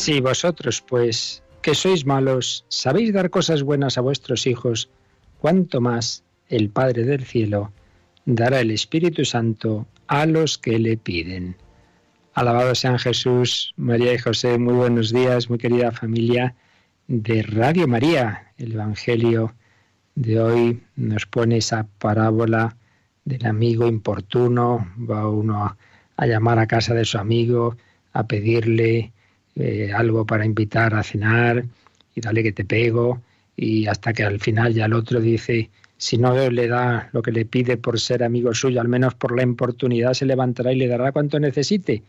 Si vosotros, pues, que sois malos, sabéis dar cosas buenas a vuestros hijos, cuánto más el Padre del Cielo dará el Espíritu Santo a los que le piden. Alabado sean Jesús, María y José, muy buenos días, muy querida familia de Radio María. El Evangelio de hoy nos pone esa parábola del amigo importuno, va uno a, llamar a casa de su amigo, a pedirle eh, algo para invitar a cenar y dale que te pego y hasta que al final ya el otro dice, si no le da lo que le pide por ser amigo suyo, al menos por la importunidad se levantará y le dará cuanto necesite.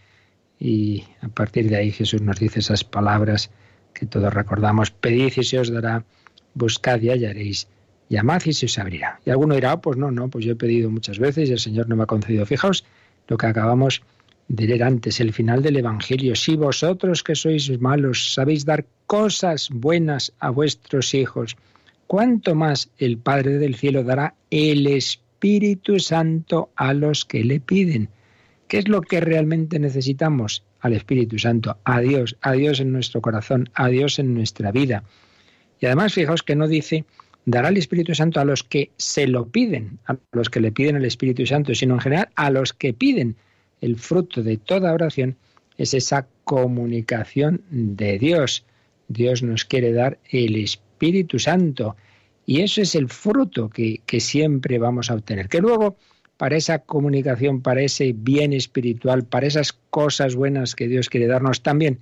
Y a partir de ahí Jesús nos dice esas palabras que todos recordamos, pedid y se os dará, buscad y hallaréis, llamad y se os abrirá. Y alguno dirá, oh, pues no, no, pues yo he pedido muchas veces y el Señor no me ha concedido. Fijaos lo que acabamos de antes el final del Evangelio. Si vosotros que sois malos sabéis dar cosas buenas a vuestros hijos, ¿cuánto más el Padre del Cielo dará el Espíritu Santo a los que le piden? ¿Qué es lo que realmente necesitamos? Al Espíritu Santo, a Dios, a Dios en nuestro corazón, a Dios en nuestra vida. Y además, fijaos que no dice dará el Espíritu Santo a los que se lo piden, a los que le piden el Espíritu Santo, sino en general a los que piden el fruto de toda oración es esa comunicación de Dios. Dios nos quiere dar el Espíritu Santo y eso es el fruto que, siempre vamos a obtener. Que luego, para esa comunicación, para ese bien espiritual, para esas cosas buenas que Dios quiere darnos también,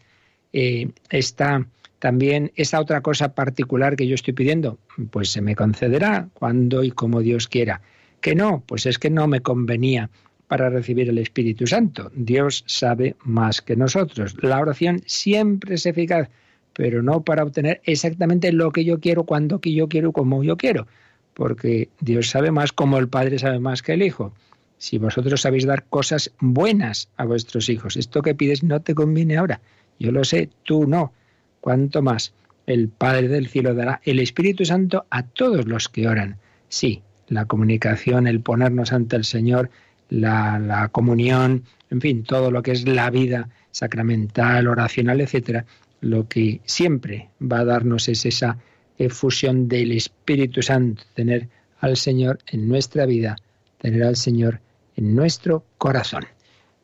eh, está también esa otra cosa particular que yo estoy pidiendo, pues se me concederá cuando y como Dios quiera. Que no, pues es que no me convenía para recibir el Espíritu Santo. Dios sabe más que nosotros. La oración siempre es eficaz, pero no para obtener exactamente lo que yo quiero, cuando yo quiero, como yo quiero, porque Dios sabe más como el Padre sabe más que el Hijo. Si vosotros sabéis dar cosas buenas a vuestros hijos, esto que pides no te conviene ahora. Yo lo sé, tú no. Cuanto más el Padre del cielo dará el Espíritu Santo a todos los que oran. Sí, la comunicación, el ponernos ante el Señor, la, comunión, en fin, todo lo que es la vida sacramental, oracional, etcétera, lo que siempre va a darnos es esa efusión del Espíritu Santo, tener al Señor en nuestra vida, tener al Señor en nuestro corazón.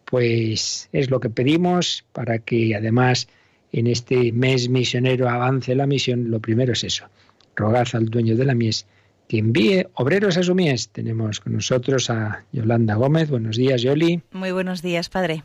Pues es lo que pedimos para que además en este mes misionero avance la misión. Lo primero es eso, rogad al dueño de la mies que envíe obreros a su mies. Tenemos con nosotros a Yolanda Gómez. Buenos días, Yoli. Muy buenos días, padre.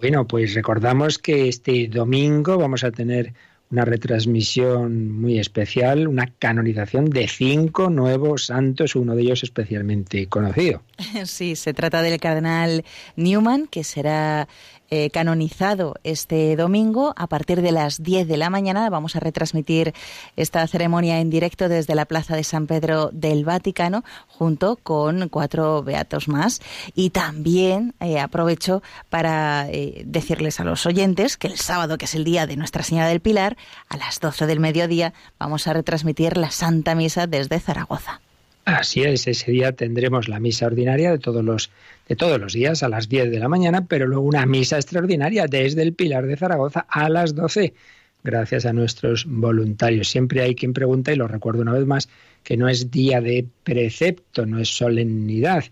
Bueno, pues recordamos que este domingo vamos a tener una retransmisión muy especial, una canonización de cinco nuevos santos, uno de ellos especialmente conocido. Sí, se trata del cardenal Newman, que será eh, canonizado este domingo a partir de las 10 de la mañana. Vamos a retransmitir esta ceremonia en directo desde la Plaza de San Pedro del Vaticano junto con cuatro beatos más. Y también eh, aprovecho para eh, decirles a los oyentes que el sábado, que es el día de Nuestra Señora del Pilar, a las 12 del mediodía vamos a retransmitir la Santa Misa desde Zaragoza. Así es, ese día tendremos la misa ordinaria de todos los todos los días a las 10 de la mañana, pero luego una misa extraordinaria desde el Pilar de Zaragoza a las 12, gracias a nuestros voluntarios. Siempre hay quien pregunta, y lo recuerdo una vez más, que no es día de precepto, no es solemnidad,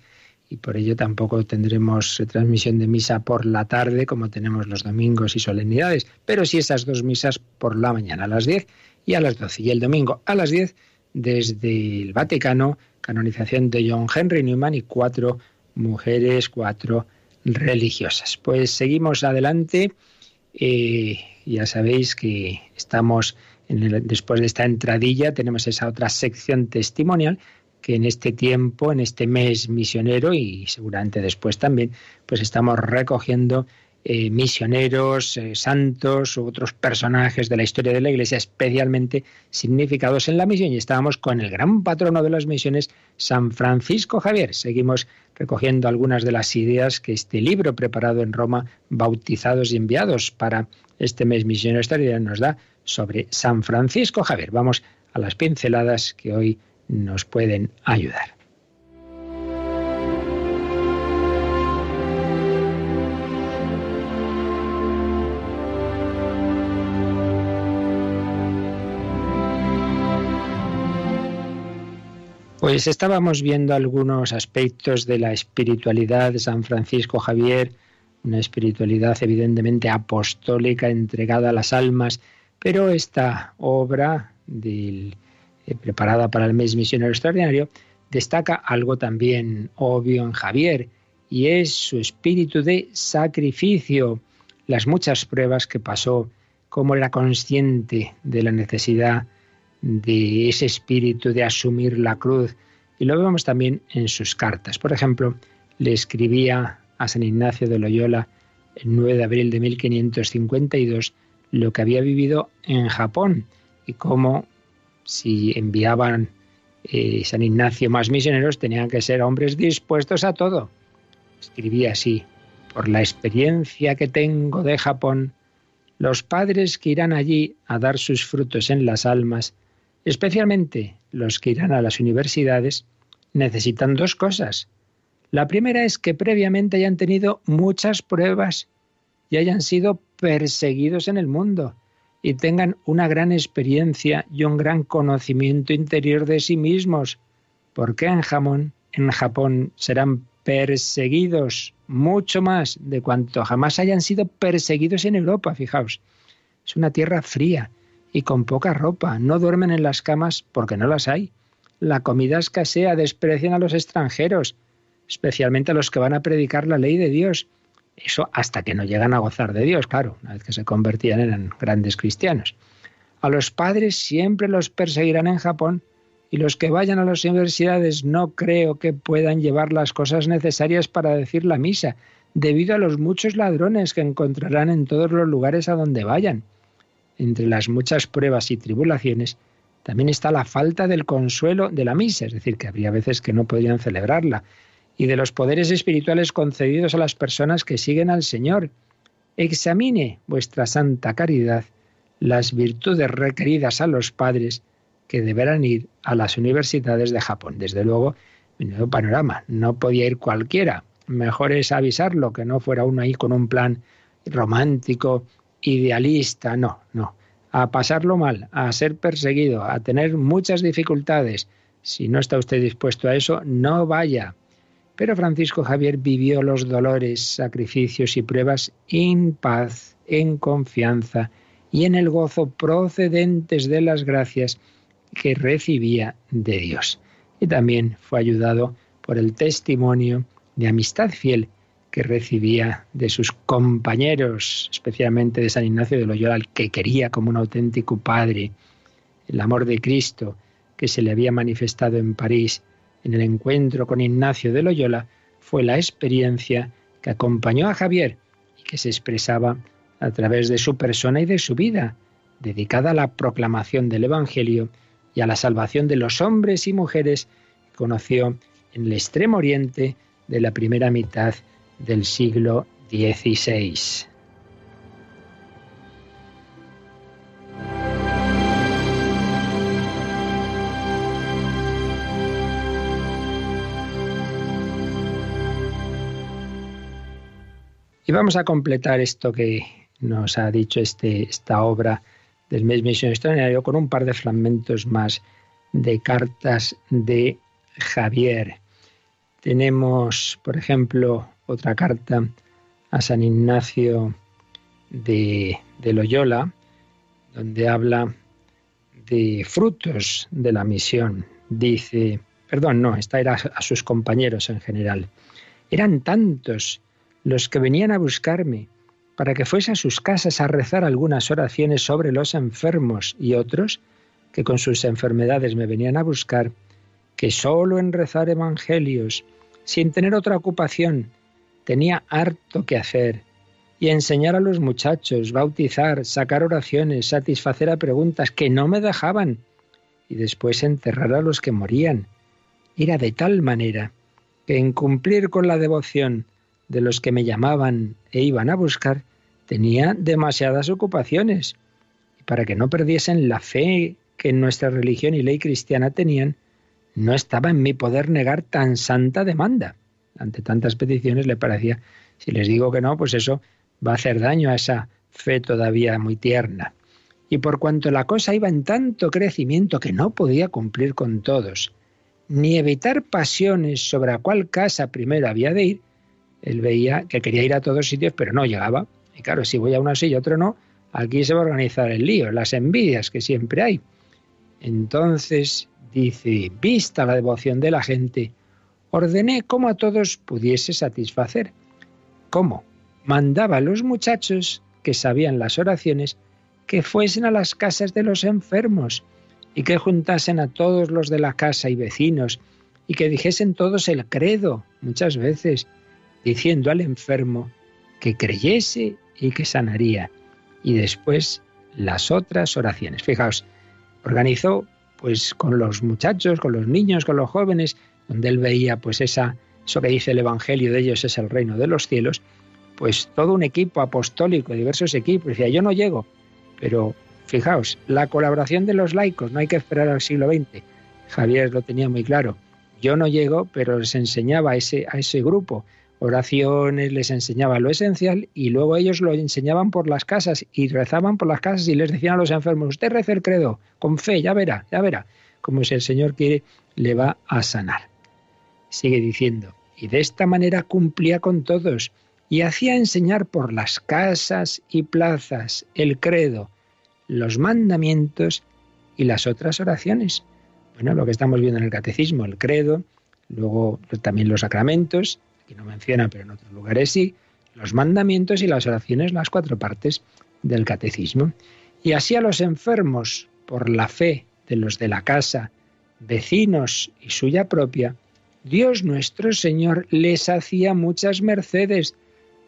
y por ello tampoco tendremos transmisión de misa por la tarde como tenemos los domingos y solemnidades, pero sí esas dos misas por la mañana a las 10 y a las 12, y el domingo a las 10 desde el Vaticano, canonización de John Henry Newman y cuatro mujeres, cuatro religiosas. Pues seguimos adelante. Eh, ya sabéis que estamos en después de esta entradilla, tenemos esa otra sección testimonial que en este tiempo, en este mes misionero y seguramente después también, pues estamos recogiendo eh, misioneros, eh, santos u otros personajes de la historia de la Iglesia especialmente significados en la misión. Y estábamos con el gran patrono de las misiones, San Francisco Javier. Seguimos recogiendo algunas de las ideas que este libro preparado en Roma, bautizados y enviados para este mes misionero extraordinario, nos da sobre San Francisco Javier. Vamos a las pinceladas que hoy nos pueden ayudar. Pues estábamos viendo algunos aspectos de la espiritualidad de San Francisco Javier, una espiritualidad evidentemente apostólica entregada a las almas, pero esta obra eh, preparada para el mes misionero extraordinario destaca algo también obvio en Javier, y es su espíritu de sacrificio, las muchas pruebas que pasó, cómo era consciente de la necesidad de ese espíritu de asumir la cruz. Y lo vemos también en sus cartas. Por ejemplo, le escribía a San Ignacio de Loyola el 9 de abril de 1552 lo que había vivido en Japón y cómo si enviaban eh, San Ignacio más misioneros tenían que ser hombres dispuestos a todo. Escribía así, por la experiencia que tengo de Japón, los padres que irán allí a dar sus frutos en las almas Especialmente los que irán a las universidades necesitan dos cosas. La primera es que previamente hayan tenido muchas pruebas y hayan sido perseguidos en el mundo y tengan una gran experiencia y un gran conocimiento interior de sí mismos. Porque en Japón, en Japón serán perseguidos mucho más de cuanto jamás hayan sido perseguidos en Europa, fijaos. Es una tierra fría, y con poca ropa. No duermen en las camas porque no las hay. La comida escasea, desprecian a los extranjeros, especialmente a los que van a predicar la ley de Dios. Eso hasta que no llegan a gozar de Dios, claro, una vez que se convertían en grandes cristianos. A los padres siempre los perseguirán en Japón y los que vayan a las universidades no creo que puedan llevar las cosas necesarias para decir la misa, debido a los muchos ladrones que encontrarán en todos los lugares a donde vayan entre las muchas pruebas y tribulaciones, también está la falta del consuelo de la misa, es decir, que habría veces que no podrían celebrarla, y de los poderes espirituales concedidos a las personas que siguen al Señor. Examine vuestra santa caridad las virtudes requeridas a los padres que deberán ir a las universidades de Japón. Desde luego, nuevo panorama, no podía ir cualquiera. Mejor es avisarlo, que no fuera uno ahí con un plan romántico idealista, no, no. A pasarlo mal, a ser perseguido, a tener muchas dificultades. Si no está usted dispuesto a eso, no vaya. Pero Francisco Javier vivió los dolores, sacrificios y pruebas en paz, en confianza y en el gozo procedentes de las gracias que recibía de Dios. Y también fue ayudado por el testimonio de amistad fiel que recibía de sus compañeros, especialmente de San Ignacio de Loyola, al que quería como un auténtico padre, el amor de Cristo que se le había manifestado en París en el encuentro con Ignacio de Loyola, fue la experiencia que acompañó a Javier y que se expresaba a través de su persona y de su vida, dedicada a la proclamación del Evangelio y a la salvación de los hombres y mujeres que conoció en el extremo oriente de la primera mitad del siglo XVI. Y vamos a completar esto que nos ha dicho este, esta obra del mes Misión Extraordinario con un par de fragmentos más de cartas de Javier. Tenemos, por ejemplo, otra carta a San Ignacio de, Loyola, donde habla de frutos de la misión. Dice, perdón, no, esta era a sus compañeros en general. Eran tantos los que venían a buscarme para que fuese a sus casas a rezar algunas oraciones sobre los enfermos y otros que con sus enfermedades me venían a buscar, que solo en rezar evangelios, sin tener otra ocupación, tenía harto que hacer y enseñar a los muchachos, bautizar, sacar oraciones, satisfacer a preguntas que no me dejaban y después enterrar a los que morían. Era de tal manera que en cumplir con la devoción de los que me llamaban e iban a buscar, tenía demasiadas ocupaciones. Y para que no perdiesen la fe que en nuestra religión y ley cristiana tenían, no estaba en mi poder negar tan santa demanda. Ante tantas peticiones le parecía, si les digo que no, pues eso va a hacer daño a esa fe todavía muy tierna. Y por cuanto la cosa iba en tanto crecimiento que no podía cumplir con todos, ni evitar pasiones sobre a cuál casa primero había de ir, él veía que quería ir a todos sitios, pero no llegaba. Y claro, si voy a uno sí y otro no, aquí se va a organizar el lío, las envidias que siempre hay. Entonces dice, vista la devoción de la gente, ordené cómo a todos pudiese satisfacer. ¿Cómo? mandaba a los muchachos que sabían las oraciones que fuesen a las casas de los enfermos y que juntasen a todos los de la casa y vecinos y que dijesen todos el credo muchas veces, diciendo al enfermo que creyese y que sanaría. Y después las otras oraciones. Fijaos, organizó pues con los muchachos, con los niños, con los jóvenes, donde él veía pues esa, eso que dice el Evangelio de ellos es el reino de los cielos, pues todo un equipo apostólico, diversos equipos. Decía, yo no llego, pero fijaos, la colaboración de los laicos, no hay que esperar al siglo XX. Javier lo tenía muy claro. Yo no llego, pero les enseñaba a ese, a ese grupo oraciones, les enseñaba lo esencial y luego ellos lo enseñaban por las casas y rezaban por las casas y les decían a los enfermos, usted reza el credo, con fe, ya verá, ya verá, como si el Señor quiere, le va a sanar. Sigue diciendo, y de esta manera cumplía con todos y hacía enseñar por las casas y plazas el credo, los mandamientos y las otras oraciones. Bueno, lo que estamos viendo en el catecismo, el credo, luego también los sacramentos, aquí no menciona, pero en otros lugares sí, los mandamientos y las oraciones, las cuatro partes del catecismo. Y así a los enfermos, por la fe de los de la casa, vecinos y suya propia, Dios nuestro Señor les hacía muchas mercedes,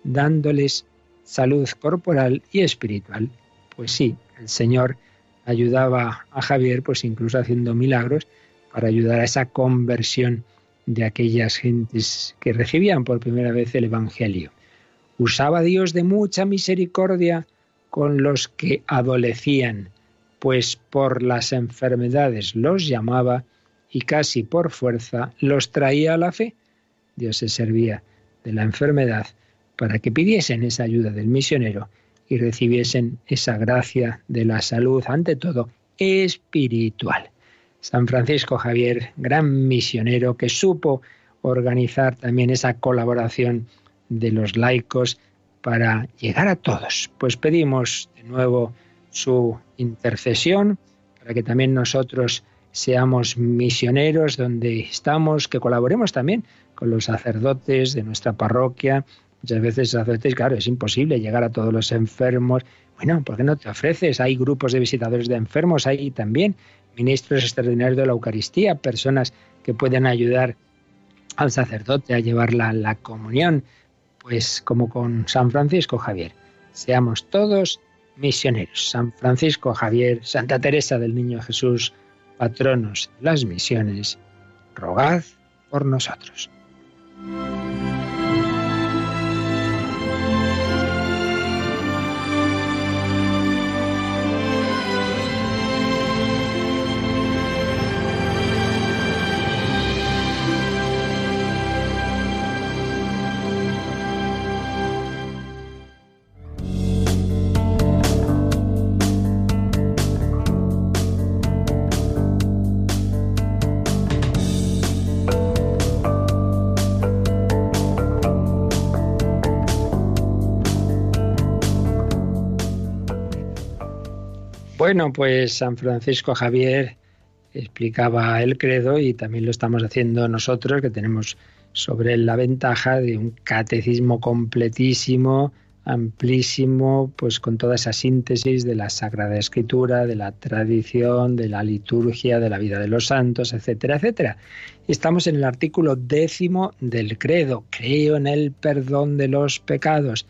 dándoles salud corporal y espiritual. Pues sí, el Señor ayudaba a Javier, pues incluso haciendo milagros para ayudar a esa conversión de aquellas gentes que recibían por primera vez el Evangelio. Usaba Dios de mucha misericordia con los que adolecían, pues por las enfermedades los llamaba y casi por fuerza los traía a la fe. Dios se servía de la enfermedad para que pidiesen esa ayuda del misionero y recibiesen esa gracia de la salud, ante todo espiritual. San Francisco Javier, gran misionero que supo organizar también esa colaboración de los laicos para llegar a todos. Pues pedimos de nuevo su intercesión para que también nosotros seamos misioneros donde estamos, que colaboremos también con los sacerdotes de nuestra parroquia, Muchas veces sacerdotes, claro, es imposible llegar a todos los enfermos. Bueno, ¿por qué no te ofreces? Hay grupos de visitadores de enfermos, hay también ministros extraordinarios de la Eucaristía, personas que pueden ayudar al sacerdote a llevar la, la comunión, pues como con San Francisco Javier. Seamos todos misioneros. San Francisco Javier, Santa Teresa del Niño Jesús, patronos de las misiones, rogad por nosotros. Bueno, pues San Francisco Javier explicaba el credo y también lo estamos haciendo nosotros, que tenemos sobre la ventaja de un catecismo completísimo, amplísimo, pues con toda esa síntesis de la Sagrada Escritura, de la tradición, de la liturgia, de la vida de los santos, etcétera, etcétera. Estamos en el artículo décimo del credo, creo en el perdón de los pecados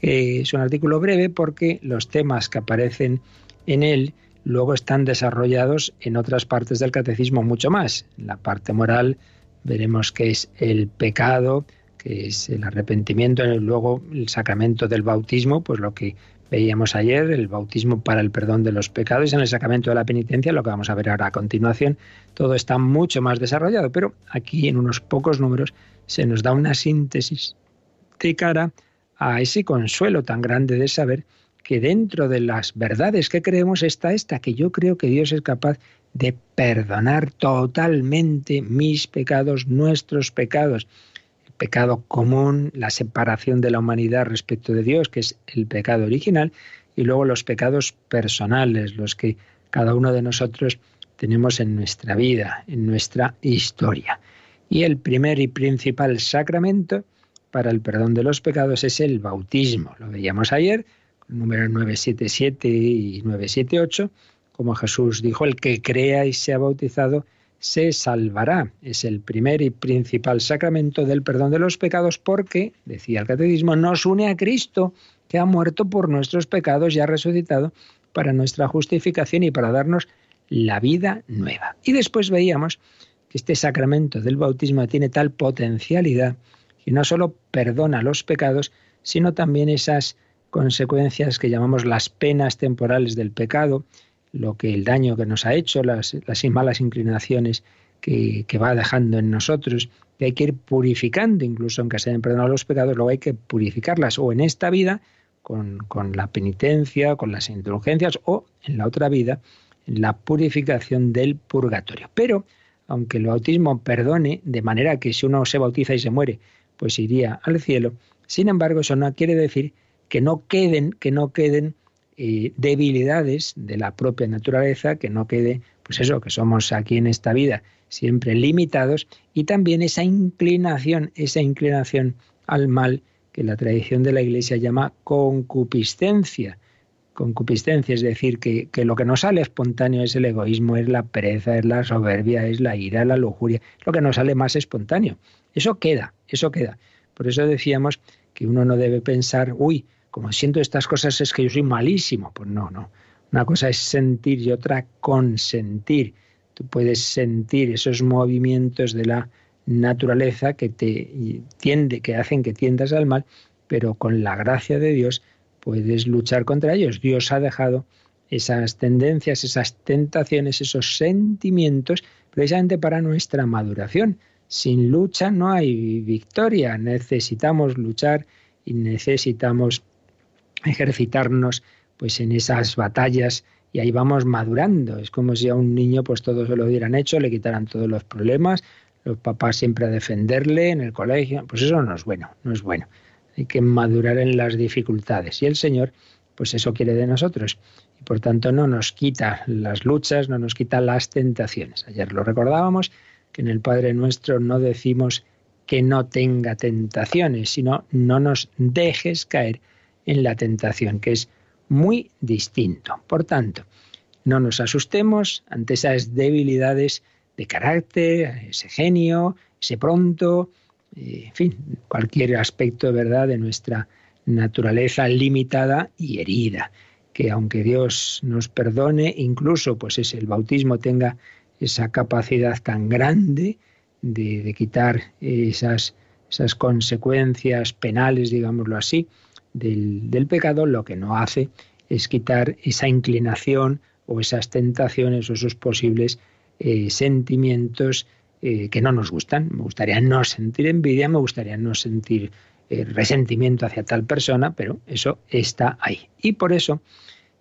que es un artículo breve porque los temas que aparecen en él luego están desarrollados en otras partes del catecismo mucho más. En la parte moral veremos que es el pecado, que es el arrepentimiento, luego el sacramento del bautismo, pues lo que veíamos ayer, el bautismo para el perdón de los pecados, en el sacramento de la penitencia, lo que vamos a ver ahora a continuación, todo está mucho más desarrollado, pero aquí en unos pocos números se nos da una síntesis de cara a ese consuelo tan grande de saber que dentro de las verdades que creemos está esta, que yo creo que Dios es capaz de perdonar totalmente mis pecados, nuestros pecados, el pecado común, la separación de la humanidad respecto de Dios, que es el pecado original, y luego los pecados personales, los que cada uno de nosotros tenemos en nuestra vida, en nuestra historia. Y el primer y principal sacramento para el perdón de los pecados es el bautismo. Lo veíamos ayer, número 977 y 978, como Jesús dijo, el que crea y sea bautizado se salvará. Es el primer y principal sacramento del perdón de los pecados porque, decía el catecismo, nos une a Cristo, que ha muerto por nuestros pecados y ha resucitado para nuestra justificación y para darnos la vida nueva. Y después veíamos que este sacramento del bautismo tiene tal potencialidad que no solo perdona los pecados, sino también esas consecuencias que llamamos las penas temporales del pecado, lo que el daño que nos ha hecho, las, las malas inclinaciones que, que, va dejando en nosotros, que hay que ir purificando, incluso aunque se hayan perdonado los pecados, luego hay que purificarlas, o en esta vida, con, con la penitencia, con las indulgencias, o en la otra vida, en la purificación del purgatorio. Pero, aunque el bautismo perdone, de manera que si uno se bautiza y se muere, pues iría al cielo, sin embargo, eso no quiere decir que no queden, que no queden eh, debilidades de la propia naturaleza, que no quede, pues eso, que somos aquí en esta vida siempre limitados, y también esa inclinación, esa inclinación al mal que la tradición de la Iglesia llama concupiscencia. Concupiscencia, es decir, que, que lo que nos sale espontáneo es el egoísmo, es la pereza, es la soberbia, es la ira, la lujuria, lo que nos sale más espontáneo. Eso queda, eso queda. Por eso decíamos que uno no debe pensar, uy, como siento estas cosas es que yo soy malísimo. Pues no, no. Una cosa es sentir y otra consentir. Tú puedes sentir esos movimientos de la naturaleza que te tiende, que hacen que tiendas al mal, pero con la gracia de Dios puedes luchar contra ellos. Dios ha dejado esas tendencias, esas tentaciones, esos sentimientos, precisamente para nuestra maduración. Sin lucha no hay victoria. Necesitamos luchar y necesitamos ejercitarnos pues en esas batallas y ahí vamos madurando. Es como si a un niño pues todo se lo hubieran hecho, le quitaran todos los problemas, los papás siempre a defenderle en el colegio, pues eso no es bueno, no es bueno. Hay que madurar en las dificultades y el Señor pues eso quiere de nosotros y por tanto no nos quita las luchas, no nos quita las tentaciones. Ayer lo recordábamos que en el Padre nuestro no decimos que no tenga tentaciones, sino no nos dejes caer en la tentación, que es muy distinto. Por tanto, no nos asustemos ante esas debilidades de carácter, ese genio, ese pronto, eh, en fin, cualquier aspecto verdad de nuestra naturaleza limitada y herida, que aunque Dios nos perdone, incluso pues es el bautismo tenga esa capacidad tan grande de, de quitar esas, esas consecuencias penales, digámoslo así, del, pecado, lo que no hace es quitar esa inclinación o esas tentaciones o esos posibles eh, sentimientos eh, que no nos gustan. Me gustaría no sentir envidia, me gustaría no sentir eh, resentimiento hacia tal persona, pero eso está ahí. Y por eso,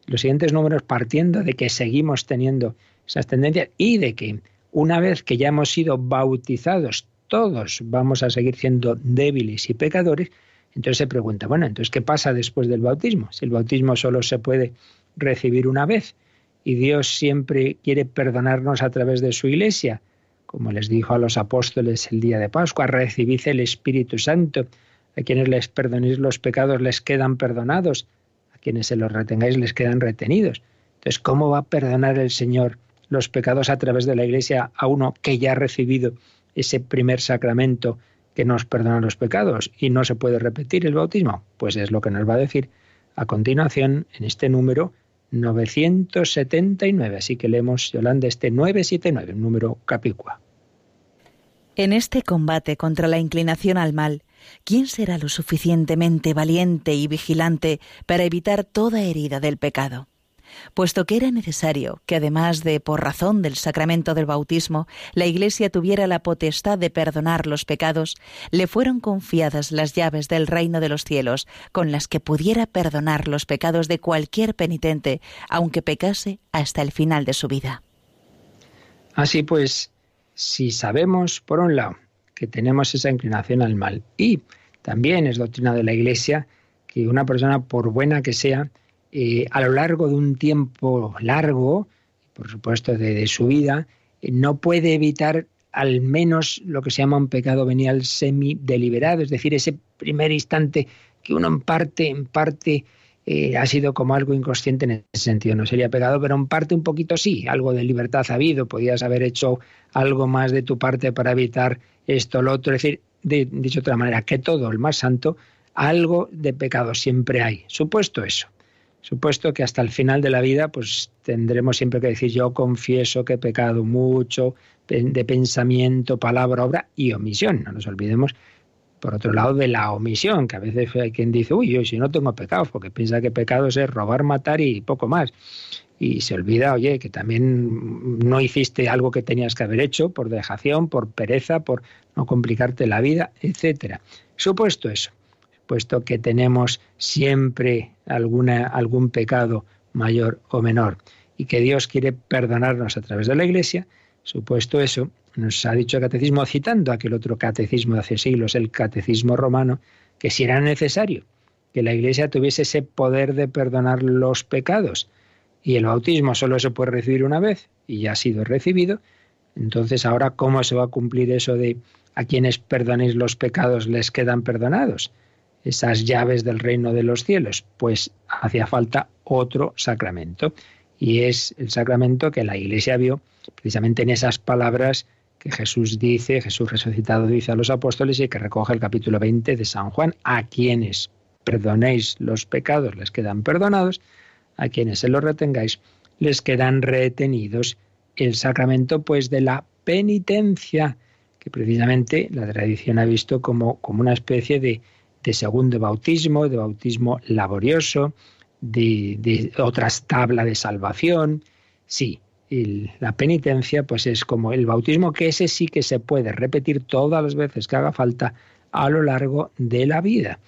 los siguientes números, partiendo de que seguimos teniendo esas tendencias y de que una vez que ya hemos sido bautizados, todos vamos a seguir siendo débiles y pecadores, entonces se pregunta, bueno, entonces ¿qué pasa después del bautismo? Si el bautismo solo se puede recibir una vez y Dios siempre quiere perdonarnos a través de su iglesia, como les dijo a los apóstoles el día de Pascua, recibid el Espíritu Santo, a quienes les perdonéis los pecados les quedan perdonados, a quienes se los retengáis les quedan retenidos. Entonces, ¿cómo va a perdonar el Señor los pecados a través de la iglesia a uno que ya ha recibido ese primer sacramento que nos perdona los pecados y no se puede repetir el bautismo? Pues es lo que nos va a decir a continuación en este número 979. Así que leemos, Yolanda, este 979, un número capicua. En este combate contra la inclinación al mal, ¿quién será lo suficientemente valiente y vigilante para evitar toda herida del pecado? Puesto que era necesario que además de por razón del sacramento del bautismo la Iglesia tuviera la potestad de perdonar los pecados, le fueron confiadas las llaves del reino de los cielos, con las que pudiera perdonar los pecados de cualquier penitente, aunque pecase hasta el final de su vida. Así pues, si sabemos, por un lado, que tenemos esa inclinación al mal y también es doctrina de la Iglesia que una persona, por buena que sea, eh, a lo largo de un tiempo largo, por supuesto de, su vida, eh, no puede evitar al menos lo que se llama un pecado venial semi-deliberado, es decir, ese primer instante que uno en parte, en parte eh, ha sido como algo inconsciente en ese sentido, no sería pecado, pero en parte un poquito sí, algo de libertad ha habido, podías haber hecho algo más de tu parte para evitar esto, lo otro, es decir, dicho de otra manera, que todo, el más santo, algo de pecado siempre hay, supuesto eso. Supuesto que hasta el final de la vida, pues tendremos siempre que decir yo confieso que he pecado mucho de pensamiento, palabra, obra y omisión. No nos olvidemos, por otro lado, de la omisión, que a veces hay quien dice, uy, yo si no tengo pecados, porque piensa que pecados es robar, matar y poco más. Y se olvida, oye, que también no hiciste algo que tenías que haber hecho por dejación, por pereza, por no complicarte la vida, etcétera. Supuesto eso, puesto que tenemos siempre alguna, algún pecado mayor o menor y que Dios quiere perdonarnos a través de la Iglesia, supuesto eso, nos ha dicho el catecismo, citando aquel otro catecismo de hace siglos, el catecismo romano, que si era necesario que la Iglesia tuviese ese poder de perdonar los pecados, y el bautismo solo se puede recibir una vez, y ya ha sido recibido, entonces ahora, ¿cómo se va a cumplir eso de a quienes perdonéis los pecados les quedan perdonados? Esas llaves del reino de los cielos? Pues hacía falta otro sacramento. Y es el sacramento que la Iglesia vio precisamente en esas palabras que Jesús dice, Jesús resucitado dice a los apóstoles y que recoge el capítulo 20 de San Juan, a quienes perdonéis los pecados les quedan perdonados, a quienes se los retengáis les quedan retenidos. El sacramento pues de la penitencia, que precisamente la tradición ha visto como, como una especie de, de segundo bautismo, de bautismo laborioso, de, otras tablas de salvación. Sí, la penitencia pues es como el bautismo que ese sí que se puede repetir todas las veces que haga falta a lo largo de la vida.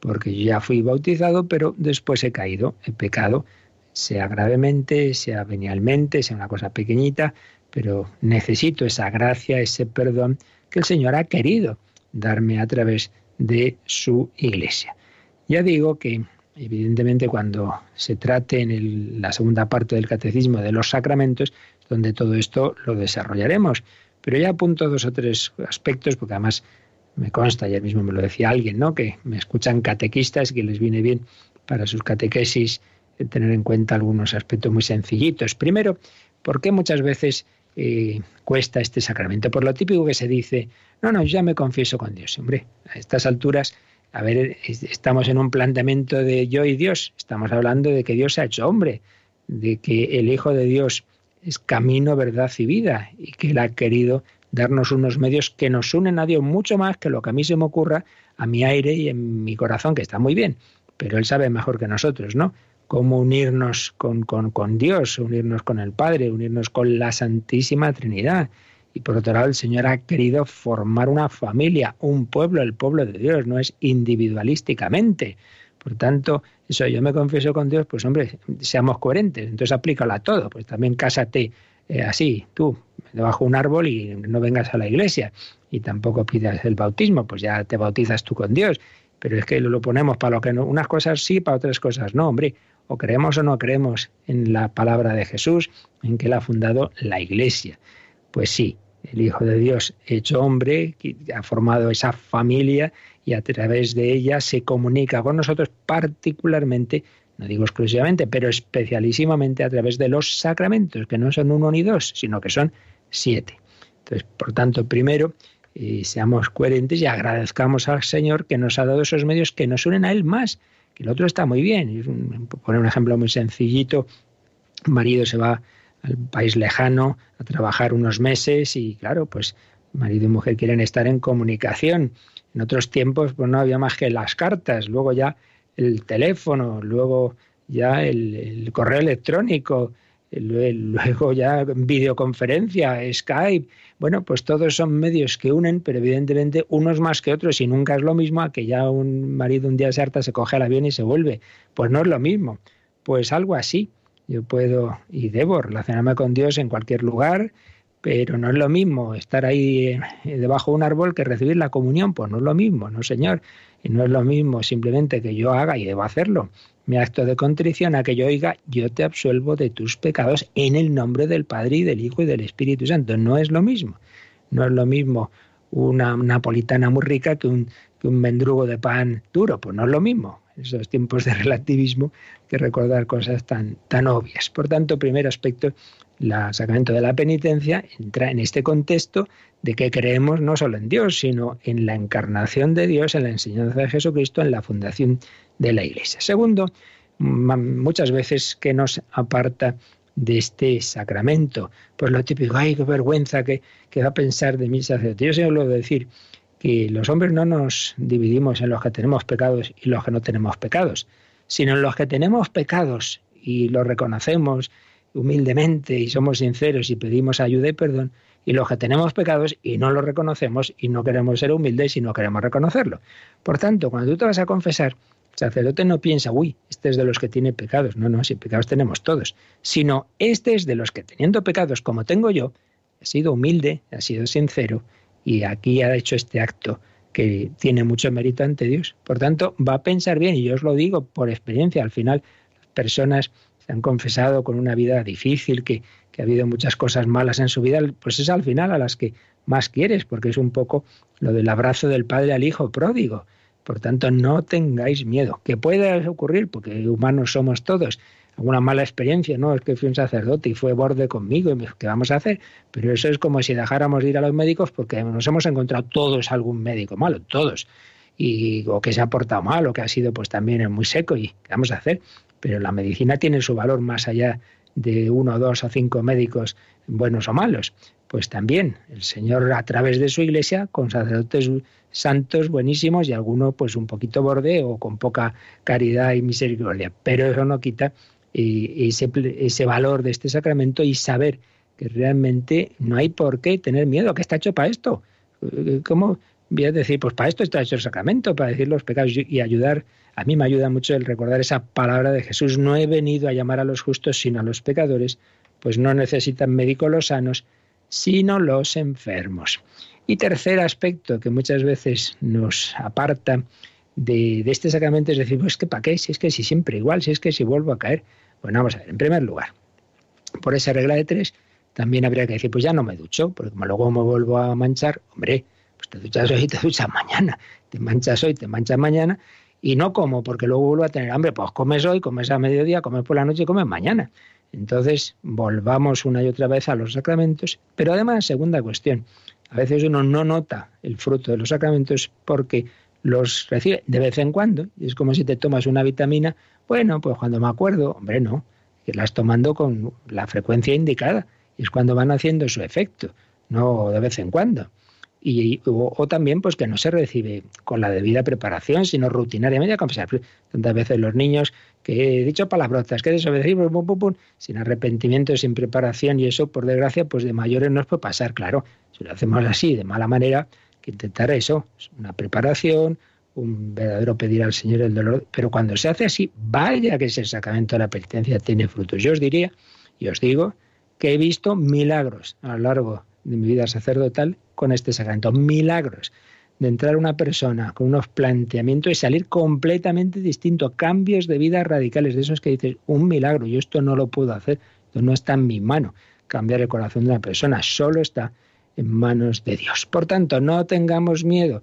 Porque yo ya fui bautizado, pero después he caído, he pecado, sea gravemente, sea venialmente, sea una cosa pequeñita, pero necesito esa gracia, ese perdón que el Señor ha querido darme a través de su iglesia. Ya digo que evidentemente cuando se trate en la segunda parte del catecismo de los sacramentos, donde todo esto lo desarrollaremos. Pero ya apunto dos o tres aspectos, porque además me consta, ayer mismo me lo decía alguien, ¿no? que me escuchan catequistas que les viene bien para sus catequesis tener en cuenta algunos aspectos muy sencillitos. Primero, ¿por qué muchas veces eh, cuesta este sacramento? Por lo típico que se dice, no, no, ya me confieso con Dios. Hombre, a estas alturas, a ver, estamos en un planteamiento de yo y Dios. Estamos hablando de que Dios se ha hecho hombre, de que el Hijo de Dios es camino, verdad y vida, y que Él ha querido darnos unos medios que nos unen a Dios mucho más que lo que a mí se me ocurra, a mi aire y en mi corazón, que está muy bien, pero Él sabe mejor que nosotros, ¿no? Cómo unirnos con, con, con Dios, unirnos con el Padre, unirnos con la Santísima Trinidad y por otro lado, el Señor ha querido formar una familia, un pueblo, el pueblo de Dios, no es individualísticamente. Por tanto, eso yo me confieso con Dios, pues hombre, seamos coherentes, entonces aplícalo a todo, pues también cásate eh, así, tú, debajo de un árbol y no vengas a la iglesia y tampoco pidas el bautismo, pues ya te bautizas tú con Dios. Pero es que lo ponemos para lo que no, unas cosas sí, para otras cosas no, hombre. O creemos o no creemos en la palabra de Jesús, en que Él ha fundado la iglesia. Pues sí, el Hijo de Dios hecho hombre, que ha formado esa familia y a través de ella se comunica con nosotros particularmente, no digo exclusivamente, pero especialísimamente a través de los sacramentos, que no son uno ni dos, sino que son siete. Entonces, por tanto, primero, y seamos coherentes y agradezcamos al Señor que nos ha dado esos medios que nos unen a Él más, el otro está muy bien. Poner un ejemplo muy sencillito, un marido se va al país lejano a trabajar unos meses y claro, pues marido y mujer quieren estar en comunicación. En otros tiempos pues no había más que las cartas, luego ya el teléfono, luego ya el, correo electrónico, luego ya videoconferencia, Skype. Bueno, pues todos son medios que unen, pero evidentemente unos más que otros y nunca es lo mismo a que ya un marido un día se harta, se coge el avión y se vuelve. Pues no es lo mismo. Pues algo así. Yo puedo y debo relacionarme con Dios en cualquier lugar, pero no es lo mismo estar ahí eh, debajo de un árbol que recibir la comunión, pues no es lo mismo, no señor. Y no es lo mismo simplemente que yo haga y debo hacerlo mi acto de contrición a que yo oiga, yo te absuelvo de tus pecados en el nombre del Padre y del Hijo y del Espíritu Santo. No es lo mismo. No es lo mismo una napolitana muy rica que un, mendrugo de pan duro. Pues no es lo mismo. Esos tiempos de relativismo que recordar cosas tan, tan obvias. Por tanto, primer aspecto, el sacramento de la penitencia entra en este contexto de que creemos no solo en Dios, sino en la encarnación de Dios, en la enseñanza de Jesucristo, en la fundación de la Iglesia. Segundo, muchas veces que nos aparta de este sacramento. Pues lo típico, ay, qué vergüenza que, va a pensar de mi sacerdote. Yo suelo decir que los hombres no nos dividimos en los que tenemos pecados y los que no tenemos pecados, sino en los que tenemos pecados y los reconocemos humildemente y somos sinceros y pedimos ayuda y perdón, y los que tenemos pecados y no los reconocemos y no queremos ser humildes y no queremos reconocerlo. Por tanto, cuando tú te vas a confesar, sacerdote no piensa, uy, este es de los que tiene pecados. No, no, si pecados tenemos todos. Sino, este es de los que teniendo pecados como tengo yo, ha sido humilde, ha sido sincero y aquí ha hecho este acto que tiene mucho mérito ante Dios. Por tanto, va a pensar bien, y yo os lo digo por experiencia, al final personas se han confesado con una vida difícil, que, que ha habido muchas cosas malas en su vida, pues es al final a las que más quieres, porque es un poco lo del abrazo del padre al hijo pródigo. Por tanto, no tengáis miedo. Que puede ocurrir, porque humanos somos todos. Alguna mala experiencia, no, es que fui un sacerdote y fue borde conmigo, y ¿qué vamos a hacer? Pero eso es como si dejáramos de ir a los médicos porque nos hemos encontrado todos algún médico malo, todos. Y, o que se ha portado mal, o que ha sido pues también muy seco, y ¿qué vamos a hacer? Pero la medicina tiene su valor más allá de uno, dos o cinco médicos buenos o malos. Pues también el Señor a través de su iglesia, con sacerdotes santos buenísimos y algunos pues un poquito borde o con poca caridad y misericordia. Pero eso no quita eh, ese, ese valor de este sacramento y saber que realmente no hay por qué tener miedo, que está hecho para esto. Eh, ¿Cómo voy a decir, pues para esto está hecho el sacramento, para decir los pecados y ayudar? A mí me ayuda mucho el recordar esa palabra de Jesús, no he venido a llamar a los justos, sino a los pecadores, pues no necesitan médicos los sanos, sino los enfermos. Y tercer aspecto que muchas veces nos aparta de, este sacramento es decir, pues que para qué, si es que si siempre igual, si es que si vuelvo a caer. Bueno, vamos a ver, en primer lugar, por esa regla de tres, también habría que decir, pues ya no me ducho, porque como luego me vuelvo a manchar, hombre, pues te duchas hoy te duchas mañana, te manchas hoy, te manchas mañana, y no como, porque luego vuelvo a tener hambre, pues comes hoy, comes a mediodía, comes por la noche y comes mañana. Entonces, volvamos una y otra vez a los sacramentos, pero además, segunda cuestión, a veces uno no nota el fruto de los sacramentos porque los recibe de vez en cuando. Y es como si te tomas una vitamina. Bueno, pues cuando me acuerdo, hombre, no, que la tomando con la frecuencia indicada. Y es cuando van haciendo su efecto, no de vez en cuando. Y, o, también pues que no se recibe con la debida preparación, sino rutinariamente, como tantas veces los niños que he dicho palabrotas, que desobedecimos, sin arrepentimiento, sin preparación, y eso, por desgracia, pues de mayores nos puede pasar, claro. Si lo hacemos así, de mala manera, que intentar eso, una preparación, un verdadero pedir al Señor el dolor, pero cuando se hace así, vaya que ese sacramento de la penitencia tiene frutos. Yo os diría, y os digo, que he visto milagros a lo largo de mi vida sacerdotal con este sacramento, milagros de entrar una persona con unos planteamientos y salir completamente distinto, cambios de vida radicales, de esos que dices, un milagro, yo esto no lo puedo hacer, no está en mi mano, cambiar el corazón de una persona, solo está en manos de Dios. Por tanto, no tengamos miedo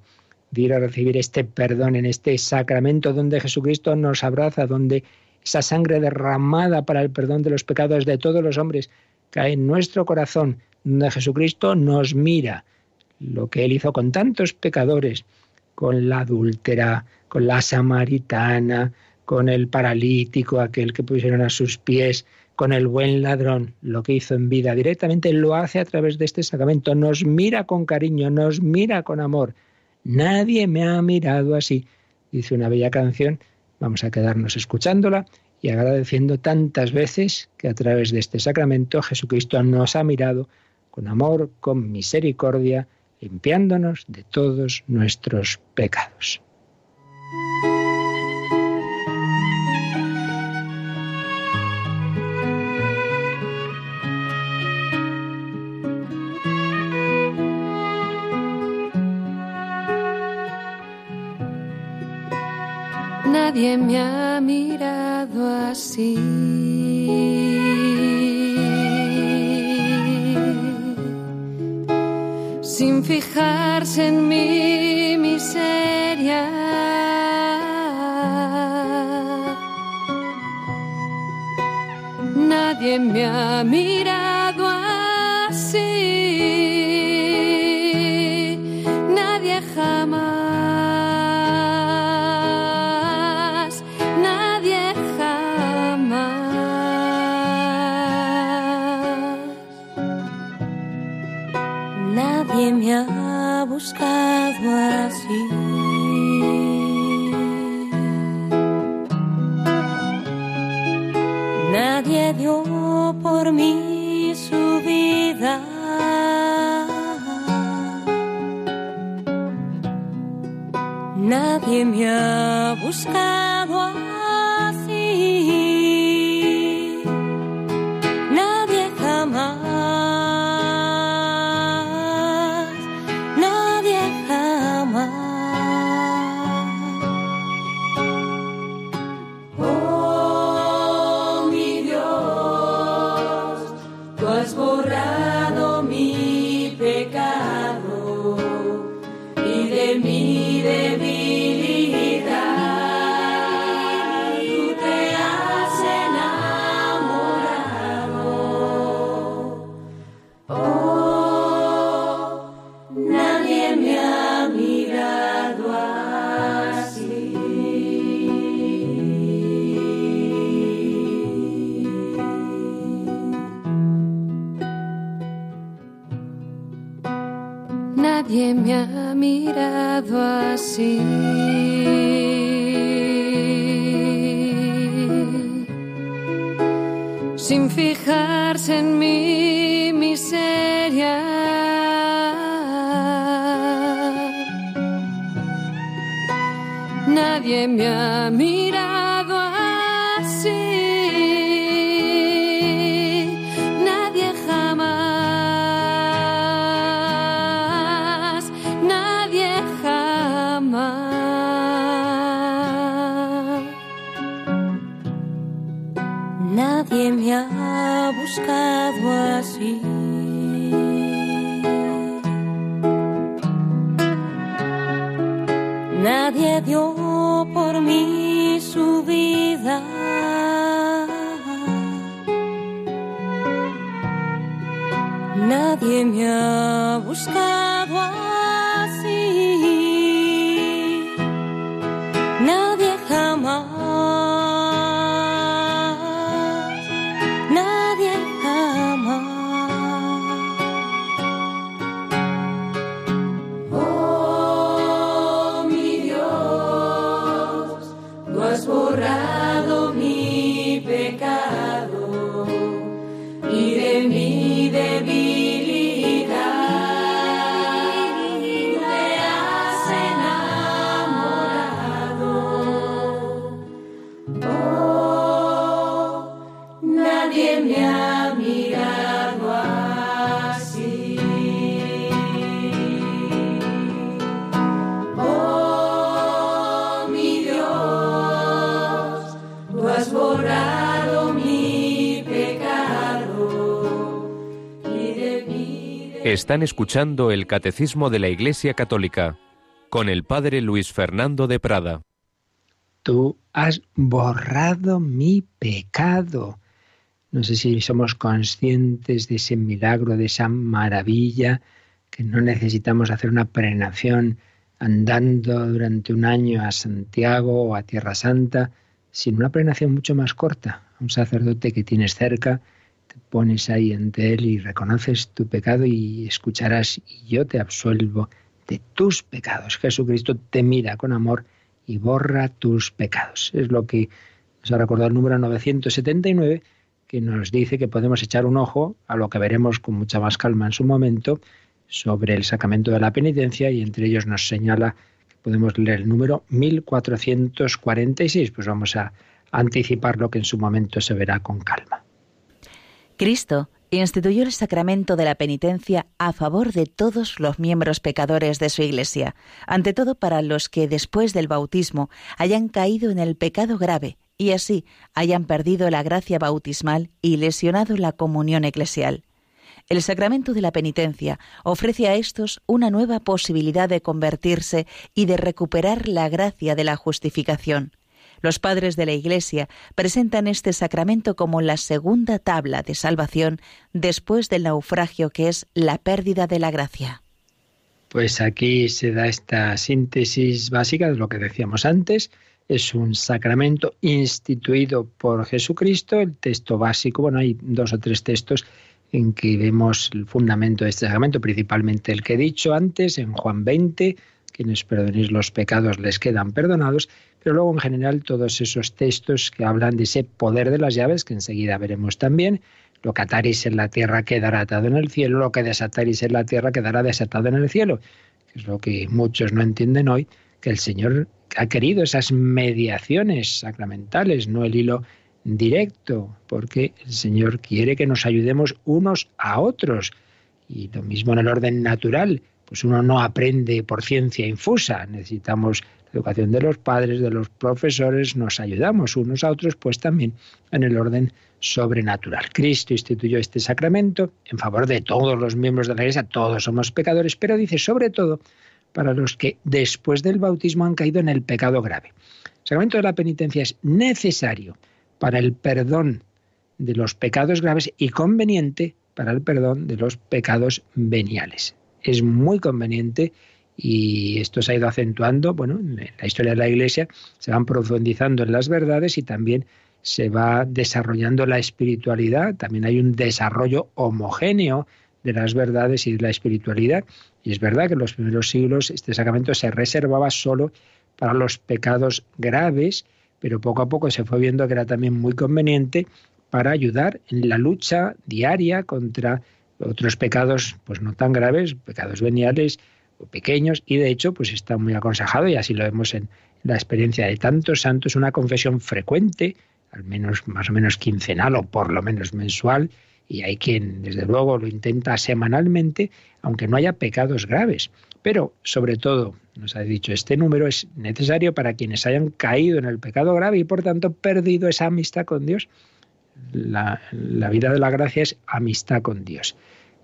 de ir a recibir este perdón en este sacramento donde Jesucristo nos abraza, donde esa sangre derramada para el perdón de los pecados de todos los hombres cae en nuestro corazón, donde Jesucristo nos mira, lo que Él hizo con tantos pecadores, con la adúltera, con la samaritana, con el paralítico, aquel que pusieron a sus pies, con el buen ladrón, lo que hizo en vida directamente lo hace a través de este sacramento, nos mira con cariño, nos mira con amor. Nadie me ha mirado así, dice una bella canción, vamos a quedarnos escuchándola y agradeciendo tantas veces que a través de este sacramento Jesucristo nos ha mirado con amor, con misericordia, limpiándonos de todos nuestros pecados. Nadie me ha mirado así. Sin fijarse en mi miseria. Nadie me ha mirado Nadie me ha buscado Nadie me ha buscado. A Están escuchando el Catecismo de la Iglesia Católica con el Padre Luis Fernando de Prada. Tú has borrado mi pecado. No sé si somos conscientes de ese milagro, de esa maravilla que no necesitamos hacer una peregrinación andando durante un año a Santiago o a Tierra Santa, sino una peregrinación mucho más corta. Un sacerdote que tienes cerca, pones ahí ante él y reconoces tu pecado y escucharás, y yo te absuelvo de tus pecados. Jesucristo te mira con amor y borra tus pecados. Es lo que nos ha recordado el número 979, que nos dice que podemos echar un ojo a lo que veremos con mucha más calma en su momento sobre el sacramento de la penitencia y entre ellos nos señala que podemos leer el número 1446. Pues vamos a anticipar lo que en su momento se verá con calma. Cristo instituyó el sacramento de la penitencia a favor de todos los miembros pecadores de su Iglesia, ante todo para los que después del bautismo hayan caído en el pecado grave y así hayan perdido la gracia bautismal y lesionado la comunión eclesial. El sacramento de la penitencia ofrece a estos una nueva posibilidad de convertirse y de recuperar la gracia de la justificación. Los padres de la Iglesia presentan este sacramento como la segunda tabla de salvación después del naufragio que es la pérdida de la gracia. Pues aquí se da esta síntesis básica de lo que decíamos antes. Es un sacramento instituido por Jesucristo. El texto básico, bueno, hay dos o tres textos en que vemos el fundamento de este sacramento, principalmente el que he dicho antes, en Juan 20, quienes perdonéis los pecados les quedan perdonados, pero luego en general todos esos textos que hablan de ese poder de las llaves, que enseguida veremos también, lo que ataréis en la tierra quedará atado en el cielo, lo que desataréis en la tierra quedará desatado en el cielo, que es lo que muchos no entienden hoy, que el Señor ha querido esas mediaciones sacramentales, no el hilo directo, porque el Señor quiere que nos ayudemos unos a otros. Y lo mismo en el orden natural, pues uno no aprende por ciencia infusa, necesitamos la educación de los padres, de los profesores, nos ayudamos unos a otros, pues también en el orden sobrenatural. Cristo instituyó este sacramento en favor de todos los miembros de la Iglesia, todos somos pecadores, pero dice sobre todo para los que después del bautismo han caído en el pecado grave. El sacramento de la penitencia es necesario para el perdón de los pecados graves y conveniente para el perdón de los pecados veniales. Es muy conveniente y esto se ha ido acentuando, bueno, en la historia de la Iglesia se van profundizando en las verdades y también se va desarrollando la espiritualidad, también hay un desarrollo homogéneo de las verdades y de la espiritualidad. Y es verdad que en los primeros siglos este sacramento se reservaba solo para los pecados graves, pero poco a poco se fue viendo que era también muy conveniente para ayudar en la lucha diaria contra otros pecados pues no tan graves, pecados veniales pequeños y de hecho pues está muy aconsejado y así lo vemos en la experiencia de tantos santos una confesión frecuente, al menos más o menos quincenal o por lo menos mensual y hay quien desde luego lo intenta semanalmente aunque no haya pecados graves. Pero, sobre todo, nos ha dicho, este número es necesario para quienes hayan caído en el pecado grave y por tanto perdido esa amistad con Dios. La, la vida de la gracia es amistad con Dios.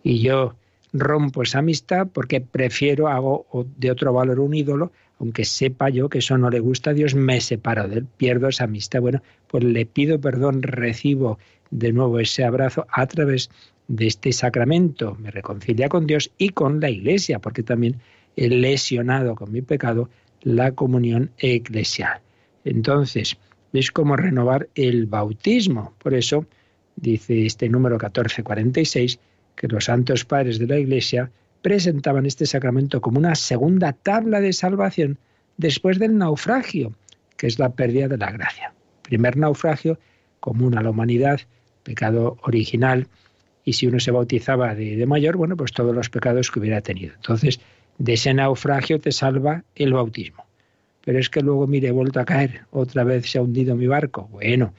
Y yo rompo esa amistad porque prefiero, hago de otro valor un ídolo, aunque sepa yo que eso no le gusta a Dios, me separo de él, pierdo esa amistad. Bueno, pues le pido perdón, recibo de nuevo ese abrazo a través de este sacramento, me reconcilia con Dios y con la Iglesia, porque también he lesionado con mi pecado la comunión eclesial. Entonces, es como renovar el bautismo. Por eso dice este número 1446 que los santos padres de la Iglesia presentaban este sacramento como una segunda tabla de salvación después del naufragio, que es la pérdida de la gracia. Primer naufragio común a la humanidad, pecado original, y si uno se bautizaba de, mayor, bueno, pues todos los pecados que hubiera tenido. Entonces, de ese naufragio te salva el bautismo. Pero es que luego, mire, he vuelto a caer, otra vez se ha hundido mi barco. Bueno,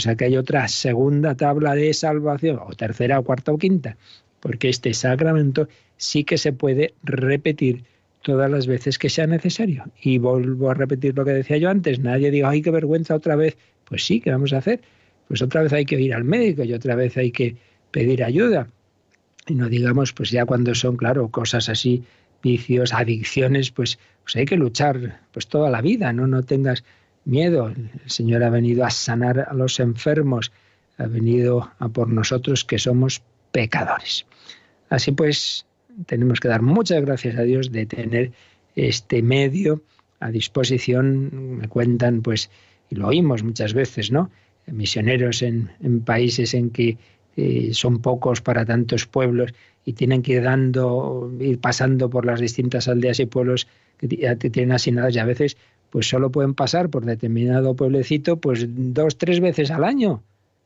pues aquí hay otra segunda tabla de salvación, o tercera, o cuarta, o quinta, porque este sacramento sí que se puede repetir todas las veces que sea necesario. Y vuelvo a repetir lo que decía yo antes, nadie diga, ay, qué vergüenza otra vez. Pues sí, ¿qué vamos a hacer? Pues otra vez hay que ir al médico y otra vez hay que pedir ayuda. Y no digamos, pues ya cuando son, claro, cosas así, vicios, adicciones, pues, pues hay que luchar pues toda la vida, ¿no? No tengas miedo. El Señor ha venido a sanar a los enfermos, ha venido a por nosotros que somos pecadores. Así pues, tenemos que dar muchas gracias a Dios de tener este medio a disposición. Me cuentan, pues, y lo oímos muchas veces, ¿no? Misioneros en, países en que eh, son pocos para tantos pueblos y tienen que ir dando, ir pasando por las distintas aldeas y pueblos que tienen asignados y a veces pues solo pueden pasar por determinado pueblecito pues dos, tres veces al año.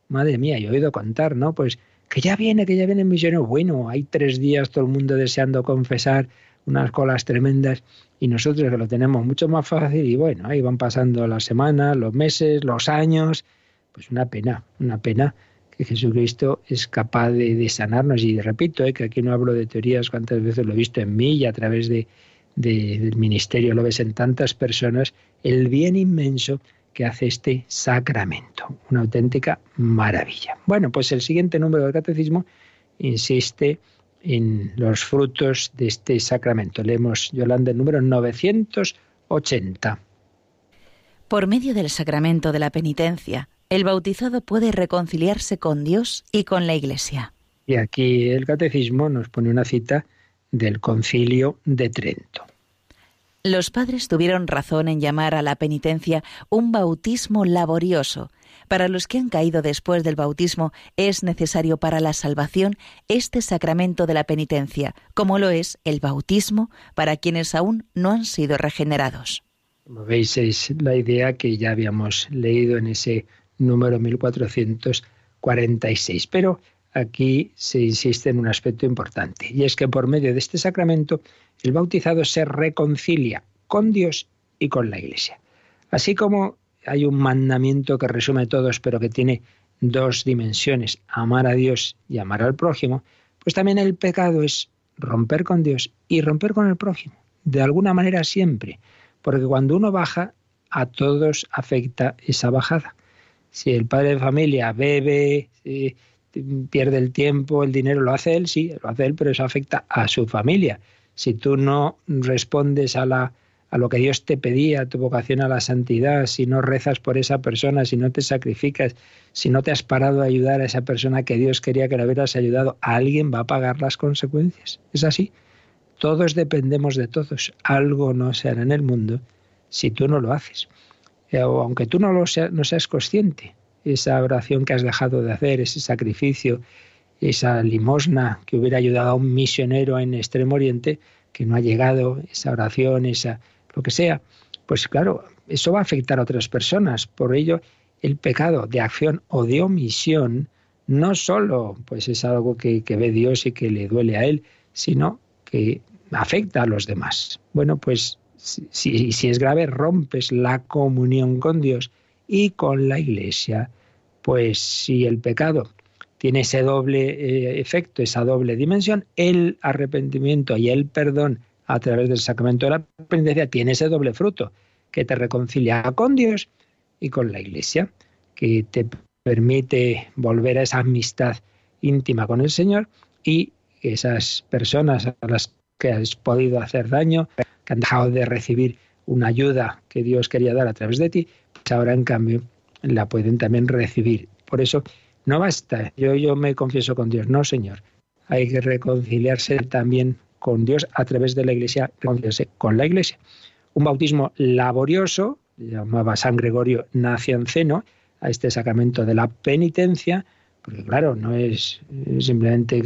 Madre mía, yo he oído contar, ¿no? Pues que ya viene, que ya viene el misionero. Bueno, hay tres días todo el mundo deseando confesar, unas colas tremendas, y nosotros que lo tenemos mucho más fácil, y bueno, ahí van pasando las semanas, los meses, los años, pues una pena, una pena que Jesucristo es capaz de, sanarnos. Y repito, ¿eh? que aquí no hablo de teorías, cuántas veces lo he visto en mí y a través de, del ministerio lo ves en tantas personas, el bien inmenso que hace este sacramento. Una auténtica maravilla. Bueno, pues el siguiente número del catecismo insiste en los frutos de este sacramento. Leemos, Yolanda, el número 980. Por medio del sacramento de la penitencia, el bautizado puede reconciliarse con Dios y con la Iglesia. Y aquí el catecismo nos pone una cita del concilio de Trento. Los padres tuvieron razón en llamar a la penitencia un bautismo laborioso. Para los que han caído después del bautismo es necesario para la salvación este sacramento de la penitencia, como lo es el bautismo para quienes aún no han sido regenerados. Como veis, es la idea que ya habíamos leído en ese número 1446. Pero aquí se insiste en un aspecto importante, y es que por medio de este sacramento el bautizado se reconcilia con Dios y con la Iglesia. Así como hay un mandamiento que resume todos, pero que tiene dos dimensiones, amar a Dios y amar al prójimo, pues también el pecado es romper con Dios y romper con el prójimo, de alguna manera siempre, porque cuando uno baja, a todos afecta esa bajada. Si el padre de familia bebe, pierde el tiempo, el dinero, lo hace él, sí, lo hace él, pero eso afecta a su familia. Si tú no respondes a, la, a lo que Dios te pedía, tu vocación a la santidad, si no rezas por esa persona, si no te sacrificas, si no te has parado a ayudar a esa persona que Dios quería que la hubieras ayudado, alguien va a pagar las consecuencias. Es así. Todos dependemos de todos. Algo no se hará en el mundo si tú no lo haces. Eh, o aunque tú no, lo no seas consciente esa oración que has dejado de hacer, ese sacrificio, esa limosna que hubiera ayudado a un misionero en Extremo Oriente que no ha llegado, esa oración, esa lo que sea, pues claro, eso va a afectar a otras personas. Por ello, el pecado de acción o de omisión no solo pues es algo que, que ve Dios y que le duele a él, sino que afecta a los demás. Bueno, pues si, si es grave, rompes la comunión con Dios y con la Iglesia. Pues si el pecado tiene ese doble eh, efecto, esa doble dimensión, el arrepentimiento y el perdón a través del sacramento de la penitencia tiene ese doble fruto, que te reconcilia con Dios y con la Iglesia, que te permite volver a esa amistad íntima con el Señor y esas personas a las que has podido hacer daño, que han dejado de recibir una ayuda que Dios quería dar a través de ti, ahora en cambio la pueden también recibir. Por eso no basta, yo, yo me confieso con Dios, no Señor, hay que reconciliarse también con Dios a través de la Iglesia, reconciliarse con la Iglesia. Un bautismo laborioso, llamaba San Gregorio Nacianceno, a este sacramento de la penitencia, porque claro, no es simplemente,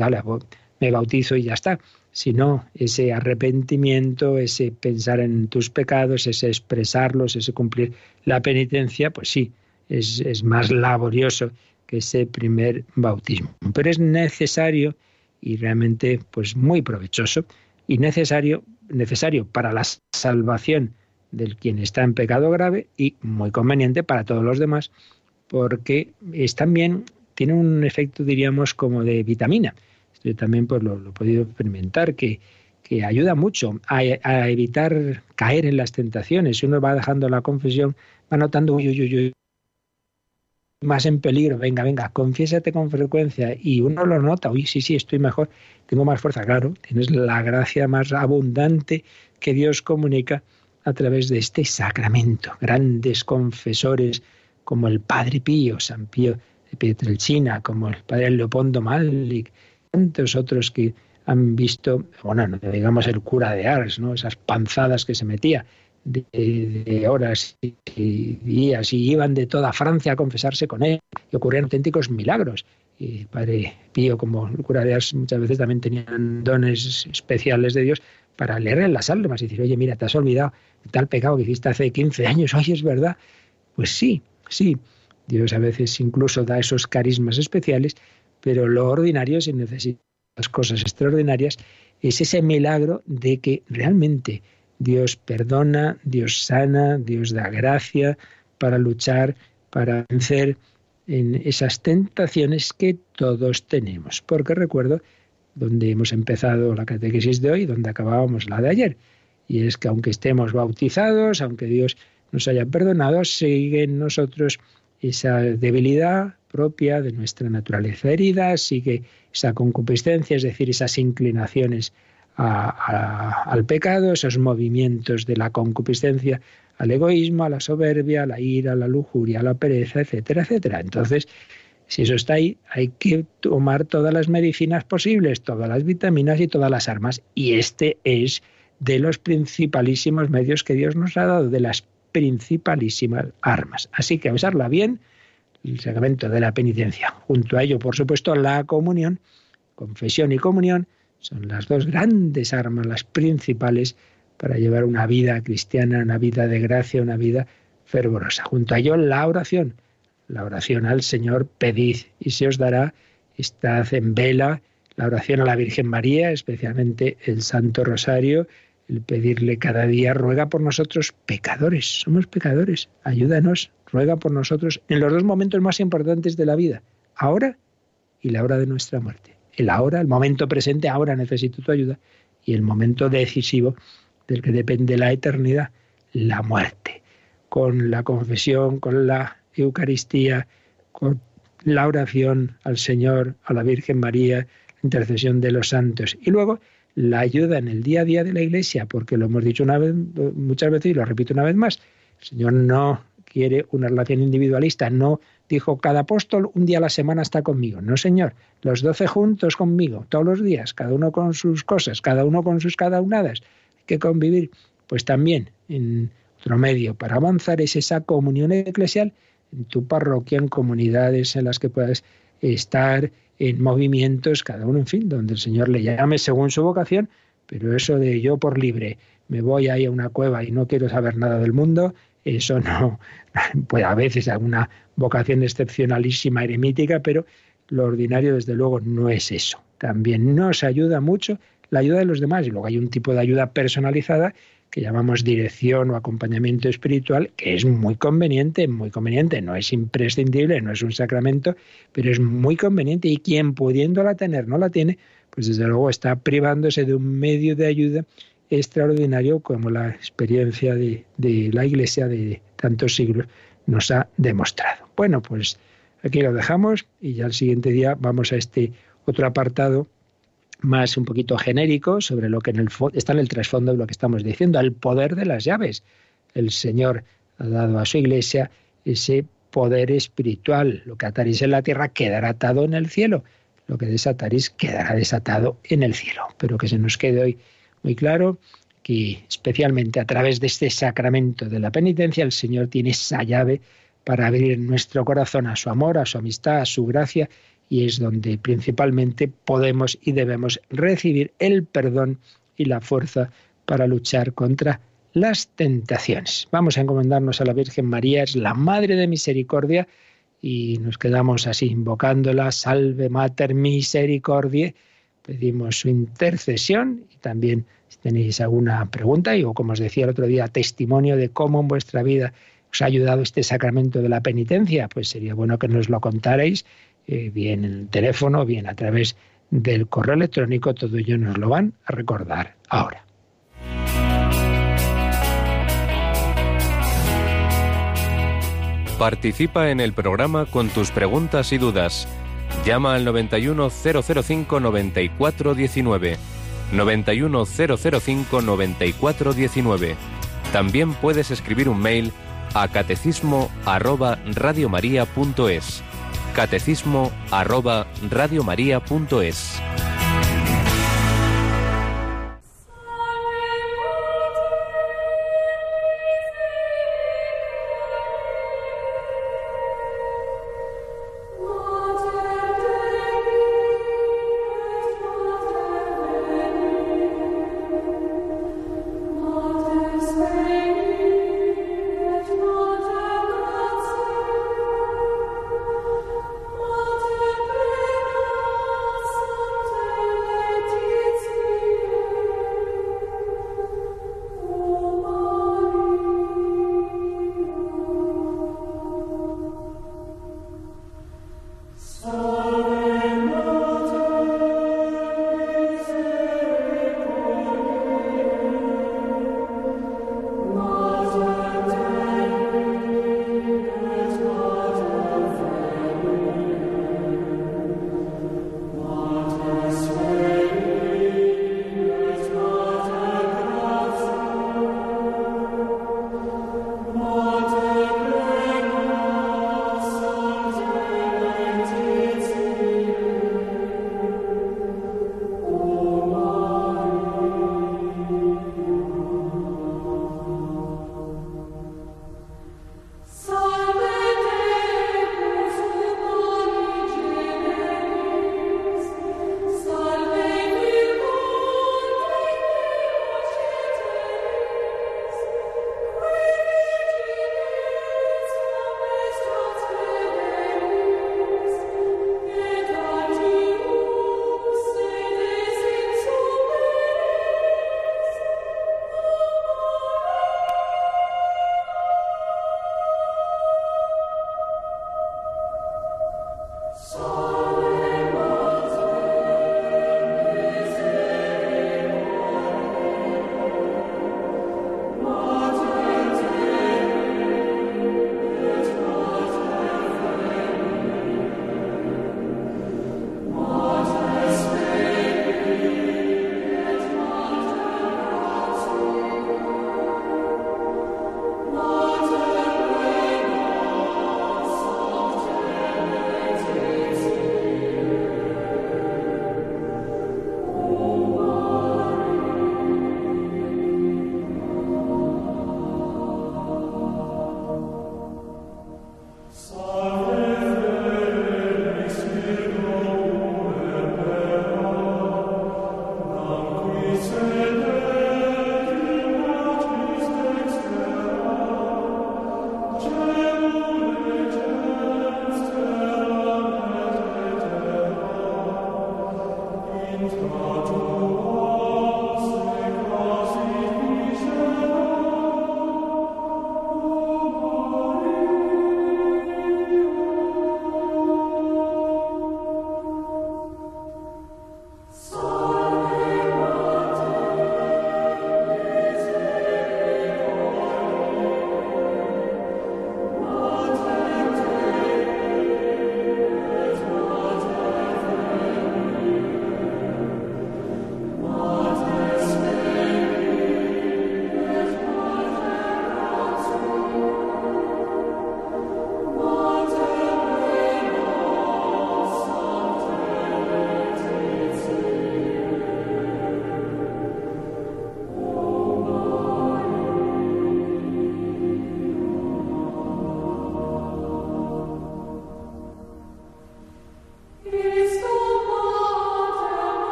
me bautizo y ya está, sino ese arrepentimiento, ese pensar en tus pecados, ese expresarlos, ese cumplir la penitencia, pues sí, es, más laborioso que ese primer bautismo. Pero es necesario y realmente pues muy provechoso y necesario, necesario para la salvación del quien está en pecado grave y muy conveniente para todos los demás porque es también tiene un efecto diríamos como de vitamina yo también pues lo, he podido experimentar, que, que ayuda mucho a, evitar caer en las tentaciones. Si uno va dejando la confesión, va notando, uy, uy, uy, más en peligro, venga, venga, confiésate con frecuencia y uno lo nota, uy, sí, sí, estoy mejor, tengo más fuerza, claro, tienes la gracia más abundante que Dios comunica a través de este sacramento. Grandes confesores como el Padre Pío, San Pío de Pietrelcina, como el Padre Leopoldo Malik, tantos otros que han visto, bueno, no digamos el cura de Ars, ¿no? esas panzadas que se metía de, horas y días y iban de toda Francia a confesarse con él y ocurrían auténticos milagros. Y Padre Pío, como el cura de Ars, muchas veces también tenían dones especiales de Dios para leer en las almas y decir, oye, mira, te has olvidado tal pecado que hiciste hace 15 años, oye, es verdad. Pues sí, sí, Dios a veces incluso da esos carismas especiales, pero lo ordinario, si necesitas cosas extraordinarias, es ese milagro de que realmente Dios perdona, Dios sana, Dios da gracia para luchar, para vencer en esas tentaciones que todos tenemos. Porque recuerdo donde hemos empezado la catequesis de hoy, donde acabábamos la de ayer. Y es que aunque estemos bautizados, aunque Dios nos haya perdonado, sigue en nosotros esa debilidad propia de nuestra naturaleza herida, sigue esa concupiscencia, es decir, esas inclinaciones al pecado, esos movimientos de la concupiscencia al egoísmo, a la soberbia, a la ira, a la lujuria, a la pereza, etcétera, etcétera. Entonces, si eso está ahí, hay que tomar todas las medicinas posibles, todas las vitaminas y todas las armas. Y este es de los principalísimos medios que Dios nos ha dado, de las principalísimas armas. Así que a usarla bien, el sacramento de la penitencia. Junto a ello, por supuesto, la comunión, confesión y comunión, son las dos grandes armas, las principales para llevar una vida cristiana, una vida de gracia, una vida fervorosa. Junto a ello, la oración. La oración al Señor, pedid y se os dará. Estad en vela. La oración a la Virgen María, especialmente el Santo Rosario, el pedirle cada día, ruega por nosotros pecadores. Somos pecadores. Ayúdanos, ruega por nosotros en los dos momentos más importantes de la vida, ahora y la hora de nuestra muerte el ahora, el momento presente, ahora necesito tu ayuda, y el momento decisivo del que depende la eternidad, la muerte. Con la confesión, con la Eucaristía, con la oración al Señor, a la Virgen María, intercesión de los santos. Y luego la ayuda en el día a día de la Iglesia, porque lo hemos dicho una vez, muchas veces y lo repito una vez más, el Señor no quiere una relación individualista, no dijo cada apóstol un día a la semana está conmigo. No, Señor, los doce juntos conmigo, todos los días, cada uno con sus cosas, cada uno con sus cada unadas. Hay que convivir. Pues también en otro medio para avanzar es esa comunión eclesial en tu parroquia, en comunidades en las que puedas estar, en movimientos, cada uno, en fin, donde el Señor le llame según su vocación, pero eso de yo por libre me voy ahí a una cueva y no quiero saber nada del mundo, eso no, puede a veces alguna vocación excepcionalísima, eremítica, pero lo ordinario desde luego no es eso. También nos ayuda mucho la ayuda de los demás. Y luego hay un tipo de ayuda personalizada que llamamos dirección o acompañamiento espiritual, que es muy conveniente, muy conveniente, no es imprescindible, no es un sacramento, pero es muy conveniente. Y quien pudiéndola tener no la tiene, pues desde luego está privándose de un medio de ayuda extraordinario como la experiencia de, la Iglesia de tantos siglos nos ha demostrado. Bueno, pues aquí lo dejamos y ya el siguiente día vamos a este otro apartado más un poquito genérico sobre lo que en el está en el trasfondo de lo que estamos diciendo, el poder de las llaves. El Señor ha dado a su iglesia ese poder espiritual. Lo que ataréis en la tierra quedará atado en el cielo. Lo que desataréis quedará desatado en el cielo. Pero que se nos quede hoy muy claro que especialmente a través de este sacramento de la penitencia el Señor tiene esa llave para abrir nuestro corazón a su amor, a su amistad, a su gracia y es donde principalmente podemos y debemos recibir el perdón y la fuerza para luchar contra las tentaciones. Vamos a encomendarnos a la Virgen María, es la Madre de Misericordia, y nos quedamos así invocándola, salve Mater Misericordiae, pedimos su intercesión y también si tenéis alguna pregunta y o como os decía el otro día, testimonio de cómo en vuestra vida os ha ayudado este sacramento de la penitencia, pues sería bueno que nos lo contarais, eh, bien en el teléfono, bien a través del correo electrónico, todo ello nos lo van a recordar ahora. Participa en el programa con tus preguntas y dudas Llama al 91005 9419. 91005 9419. También puedes escribir un mail a catecismo arroba radiomaria.es. Catecismo arroba radiomaria.es.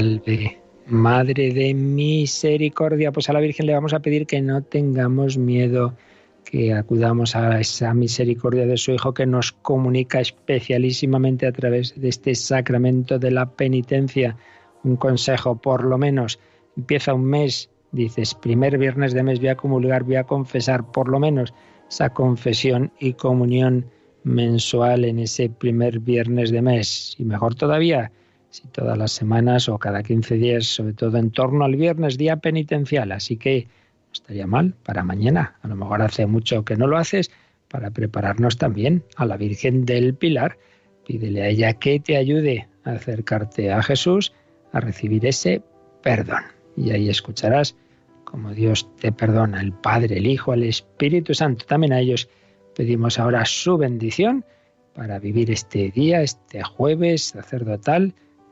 salve. Madre de misericordia, pues a la Virgen le vamos a pedir que no tengamos miedo, que acudamos a esa misericordia de su Hijo que nos comunica especialísimamente a través de este sacramento de la penitencia. Un consejo, por lo menos, empieza un mes, dices, primer viernes de mes voy a comulgar, voy a confesar, por lo menos esa confesión y comunión mensual en ese primer viernes de mes. Y mejor todavía, si todas las semanas o cada 15 días, sobre todo en torno al viernes, día penitencial. Así que no estaría mal para mañana. A lo mejor hace mucho que no lo haces para prepararnos también a la Virgen del Pilar. Pídele a ella que te ayude a acercarte a Jesús, a recibir ese perdón. Y ahí escucharás como Dios te perdona, el Padre, el Hijo, el Espíritu Santo. También a ellos pedimos ahora su bendición para vivir este día, este jueves sacerdotal